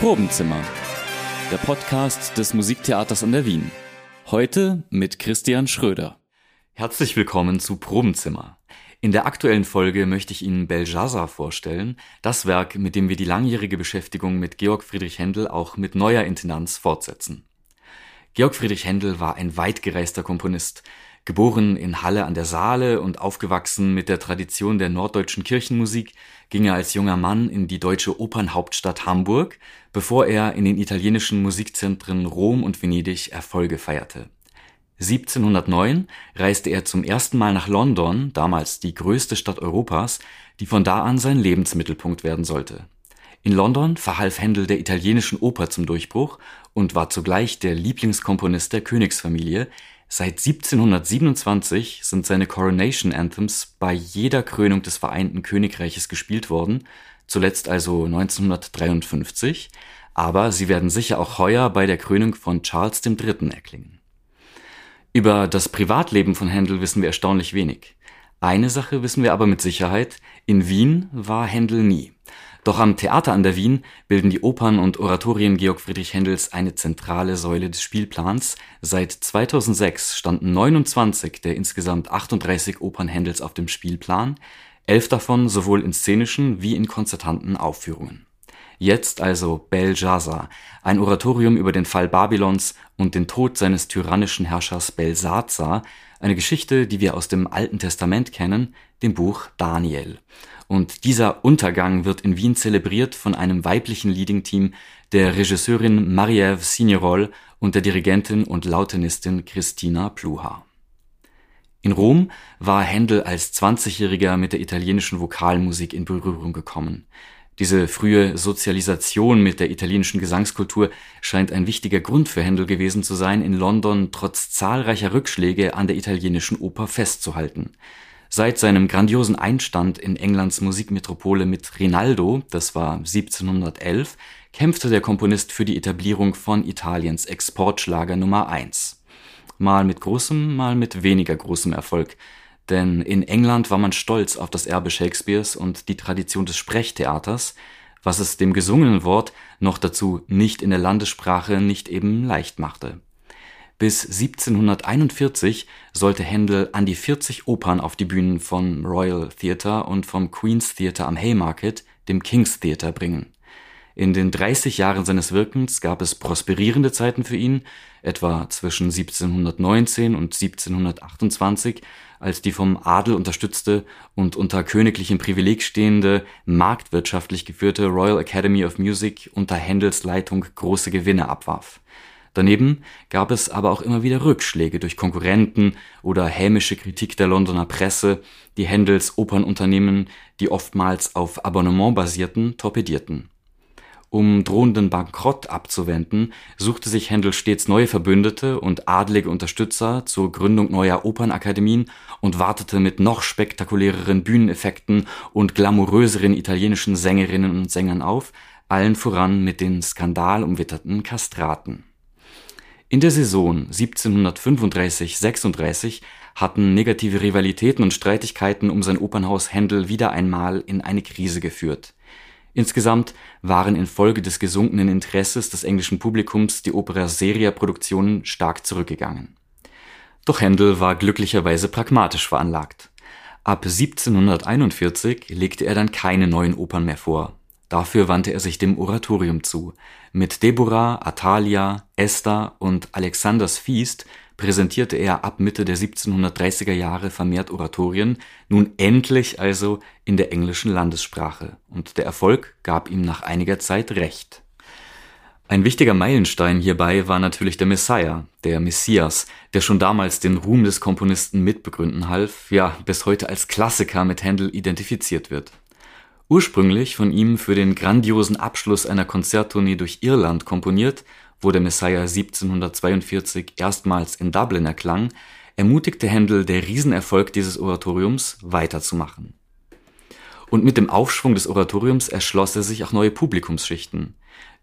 Probenzimmer, der Podcast des Musiktheaters an der Wien. Heute mit Christian Schröder. Herzlich willkommen zu Probenzimmer. In der aktuellen Folge möchte ich Ihnen Belshazzar vorstellen, das Werk, mit dem wir die langjährige Beschäftigung mit Georg Friedrich Händel auch mit neuer Intendanz fortsetzen. Georg Friedrich Händel war ein weitgereister Komponist, Geboren in Halle an der Saale und aufgewachsen mit der Tradition der norddeutschen Kirchenmusik, ging er als junger Mann in die deutsche Opernhauptstadt Hamburg, bevor er in den italienischen Musikzentren Rom und Venedig Erfolge feierte. 1709 reiste er zum ersten Mal nach London, damals die größte Stadt Europas, die von da an sein Lebensmittelpunkt werden sollte. In London verhalf Händel der italienischen Oper zum Durchbruch und war zugleich der Lieblingskomponist der Königsfamilie, Seit 1727 sind seine Coronation Anthems bei jeder Krönung des Vereinten Königreiches gespielt worden, zuletzt also 1953, aber sie werden sicher auch heuer bei der Krönung von Charles III. erklingen. Über das Privatleben von Händel wissen wir erstaunlich wenig. Eine Sache wissen wir aber mit Sicherheit, in Wien war Händel nie. Doch am Theater an der Wien bilden die Opern und Oratorien Georg Friedrich Händels eine zentrale Säule des Spielplans. Seit 2006 standen 29 der insgesamt 38 Opern Händels auf dem Spielplan, elf davon sowohl in szenischen wie in konzertanten Aufführungen. Jetzt also Belshazzar, ein Oratorium über den Fall Babylons und den Tod seines tyrannischen Herrschers Belsazar, eine Geschichte, die wir aus dem Alten Testament kennen, dem Buch Daniel. Und dieser Untergang wird in Wien zelebriert von einem weiblichen Leading-Team der Regisseurin Marie-Ève Signerol und der Dirigentin und Lautenistin Christina Pluha. In Rom war Händel als 20-Jähriger mit der italienischen Vokalmusik in Berührung gekommen. Diese frühe Sozialisation mit der italienischen Gesangskultur scheint ein wichtiger Grund für Händel gewesen zu sein, in London trotz zahlreicher Rückschläge an der italienischen Oper festzuhalten. Seit seinem grandiosen Einstand in Englands Musikmetropole mit Rinaldo, das war 1711, kämpfte der Komponist für die Etablierung von Italiens Exportschlager Nummer eins. Mal mit großem, mal mit weniger großem Erfolg. Denn in England war man stolz auf das Erbe Shakespeares und die Tradition des Sprechtheaters, was es dem gesungenen Wort noch dazu nicht in der Landessprache nicht eben leicht machte. Bis 1741 sollte Händel an die 40 Opern auf die Bühnen vom Royal Theatre und vom Queen's Theatre am Haymarket, dem King's Theatre, bringen. In den 30 Jahren seines Wirkens gab es prosperierende Zeiten für ihn, etwa zwischen 1719 und 1728, als die vom Adel unterstützte und unter königlichem Privileg stehende, marktwirtschaftlich geführte Royal Academy of Music unter Händels Leitung große Gewinne abwarf Daneben gab es aber auch immer wieder Rückschläge durch Konkurrenten oder hämische Kritik der Londoner Presse, die Händels Opernunternehmen, die oftmals auf Abonnement basierten, torpedierten. Um drohenden Bankrott abzuwenden, suchte sich Händel stets neue Verbündete und adlige Unterstützer zur Gründung neuer Opernakademien und wartete mit noch spektakuläreren Bühneneffekten und glamouröseren italienischen Sängerinnen und Sängern auf, allen voran mit den skandalumwitterten Kastraten in der Saison 1735/36 hatten negative Rivalitäten und Streitigkeiten um sein Opernhaus Händel wieder einmal in eine Krise geführt. Insgesamt waren infolge des gesunkenen Interesses des englischen Publikums die Opera Seria-Produktionen stark zurückgegangen. Doch Händel war glücklicherweise pragmatisch veranlagt. Ab 1741 legte er dann keine neuen Opern mehr vor Dafür wandte er sich dem Oratorium zu. Mit Deborah, Atalia, Esther und Alexanders Feast präsentierte er ab Mitte der 1730er Jahre vermehrt Oratorien, nun endlich also in der englischen Landessprache, und der Erfolg gab ihm nach einiger Zeit recht. Ein wichtiger Meilenstein hierbei war natürlich der Messiah, der Messias, der schon damals den Ruhm des Komponisten mitbegründen half, ja bis heute als Klassiker mit Händel identifiziert wird Ursprünglich von ihm für den grandiosen Abschluss einer Konzerttournee durch Irland komponiert, wo der Messiah 1742 erstmals in Dublin erklang, ermutigte Händel der Riesenerfolg dieses Oratoriums weiterzumachen. Und mit dem Aufschwung des Oratoriums erschloss er sich auch neue Publikumsschichten.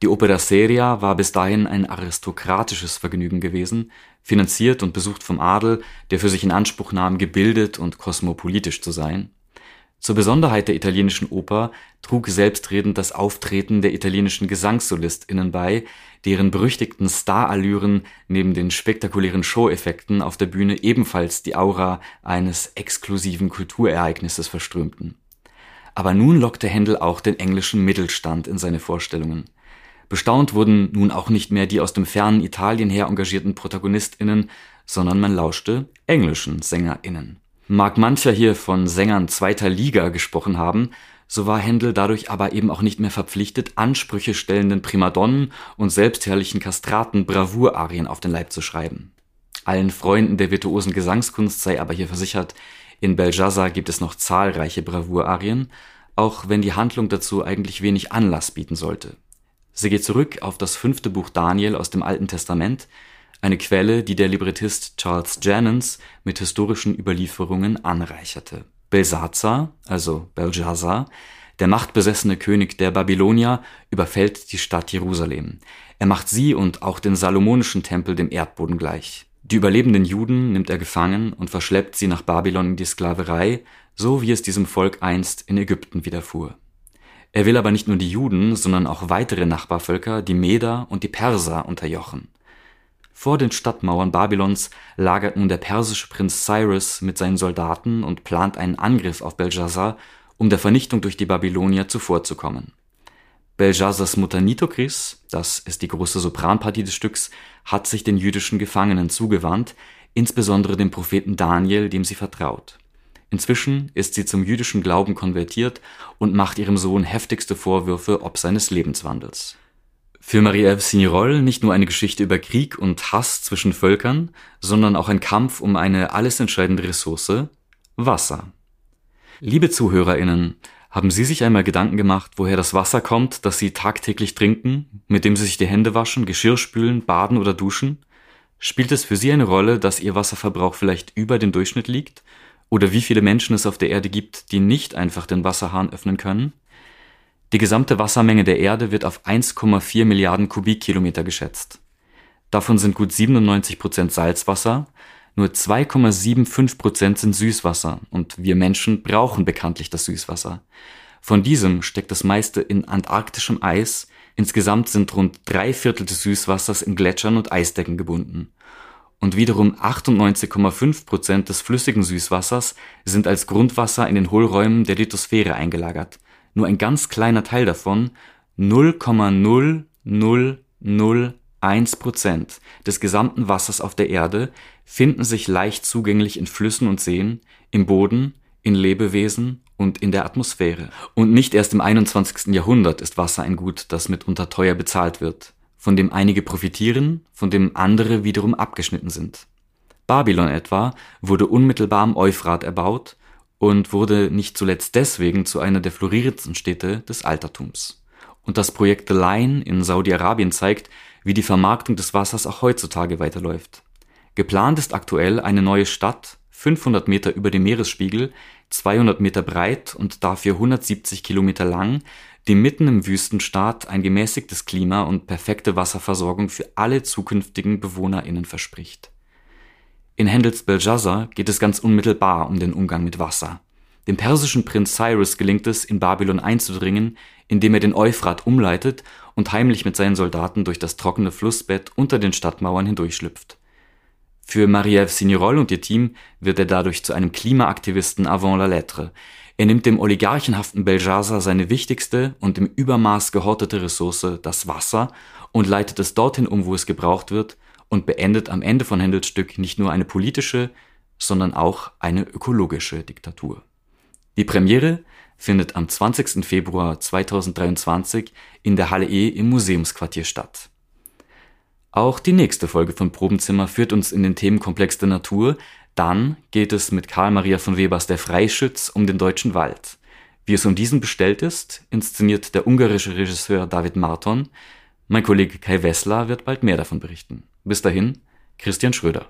Die Opera Seria war bis dahin ein aristokratisches Vergnügen gewesen, finanziert und besucht vom Adel, der für sich in Anspruch nahm, gebildet und kosmopolitisch zu sein Zur Besonderheit der italienischen Oper trug selbstredend das Auftreten der italienischen GesangssolistInnen bei, deren berüchtigten Starallüren neben den spektakulären Showeffekten auf der Bühne ebenfalls die Aura eines exklusiven Kulturereignisses verströmten. Aber nun lockte Händel auch den englischen Mittelstand in seine Vorstellungen. Bestaunt wurden nun auch nicht mehr die aus dem fernen Italien her engagierten ProtagonistInnen, sondern man lauschte englischen SängerInnen. Mag mancher hier von Sängern zweiter Liga gesprochen haben, so war Händel dadurch aber eben auch nicht mehr verpflichtet, Ansprüche stellenden Primadonnen und selbstherrlichen Kastraten Bravourarien auf den Leib zu schreiben. Allen Freunden der virtuosen Gesangskunst sei aber hier versichert, in Belshazzar gibt es noch zahlreiche Bravourarien, auch wenn die Handlung dazu eigentlich wenig Anlass bieten sollte. Sie geht zurück auf das fünfte Buch Daniel aus dem Alten Testament, eine Quelle, die der Librettist Charles Jennens mit historischen Überlieferungen anreicherte. Belsazar, also Belshazzar, der machtbesessene König der Babylonier, überfällt die Stadt Jerusalem. Er macht sie und auch den salomonischen Tempel dem Erdboden gleich. Die überlebenden Juden nimmt er gefangen und verschleppt sie nach Babylon in die Sklaverei, so wie es diesem Volk einst in Ägypten widerfuhr. Er will aber nicht nur die Juden, sondern auch weitere Nachbarvölker, die Meder und die Perser, unterjochen. Vor den Stadtmauern Babylons lagert nun der persische Prinz Cyrus mit seinen Soldaten und plant einen Angriff auf Belshazzar, um der Vernichtung durch die Babylonier zuvorzukommen. Belshazzars Mutter Nitokris, das ist die große Sopranpartie des Stücks, hat sich den jüdischen Gefangenen zugewandt, insbesondere dem Propheten Daniel, dem sie vertraut. Inzwischen ist sie zum jüdischen Glauben konvertiert und macht ihrem Sohn heftigste Vorwürfe ob seines Lebenswandels für Marie-Ève Signerol nicht nur eine Geschichte über Krieg und Hass zwischen Völkern, sondern auch ein Kampf um eine alles entscheidende Ressource, Wasser. Liebe ZuhörerInnen, haben Sie sich einmal Gedanken gemacht, woher das Wasser kommt, das Sie tagtäglich trinken, mit dem Sie sich die Hände waschen, Geschirr spülen, baden oder duschen? Spielt es für Sie eine Rolle, dass Ihr Wasserverbrauch vielleicht über dem Durchschnitt liegt? Oder wie viele Menschen es auf der Erde gibt, die nicht einfach den Wasserhahn öffnen können? Die gesamte Wassermenge der Erde wird auf 1,4 Milliarden Kubikkilometer geschätzt. Davon sind gut 97 Prozent Salzwasser, nur 2,75 Prozent sind Süßwasser und wir Menschen brauchen bekanntlich das Süßwasser. Von diesem steckt das meiste in antarktischem Eis, insgesamt sind rund drei Viertel des Süßwassers in Gletschern und Eisdecken gebunden. Und wiederum 98,5 Prozent des flüssigen Süßwassers sind als Grundwasser in den Hohlräumen der Lithosphäre eingelagert nur ein ganz kleiner Teil davon, 0,0001 Prozent des gesamten Wassers auf der Erde, finden sich leicht zugänglich in Flüssen und Seen, im Boden, in Lebewesen und in der Atmosphäre. Und nicht erst im 21. Jahrhundert ist Wasser ein Gut, das mitunter teuer bezahlt wird, von dem einige profitieren, von dem andere wiederum abgeschnitten sind. Babylon etwa wurde unmittelbar am Euphrat erbaut und wurde nicht zuletzt deswegen zu einer der florierendsten Städte des Altertums. Und das Projekt The Line in Saudi-Arabien zeigt, wie die Vermarktung des Wassers auch heutzutage weiterläuft. Geplant ist aktuell eine neue Stadt, 500 Meter über dem Meeresspiegel, 200 Meter breit und dafür 170 Kilometer lang, die mitten im Wüstenstaat ein gemäßigtes Klima und perfekte Wasserversorgung für alle zukünftigen BewohnerInnen verspricht. In Händels Belshazzar geht es ganz unmittelbar um den Umgang mit Wasser. Dem persischen Prinz Cyrus gelingt es, in Babylon einzudringen, indem er den Euphrat umleitet und heimlich mit seinen Soldaten durch das trockene Flussbett unter den Stadtmauern hindurchschlüpft. Für Marie-Ève und ihr Team wird er dadurch zu einem Klimaaktivisten avant la lettre. Er nimmt dem oligarchenhaften Belshazzar seine wichtigste und im Übermaß gehortete Ressource, das Wasser, und leitet es dorthin um, wo es gebraucht wird, und beendet am Ende von Händels Stück nicht nur eine politische, sondern auch eine ökologische Diktatur. Die Premiere findet am 20. Februar 2023 in der Halle E im Museumsquartier statt. Auch die nächste Folge von Probenzimmer führt uns in den Themenkomplex der Natur. Dann geht es mit Karl Maria von Webers Der Freischütz um den deutschen Wald. Wie es um diesen bestellt ist, inszeniert der ungarische Regisseur David Marton. Mein Kollege Kai Wessler wird bald mehr davon berichten. Bis dahin, Christian Schröder.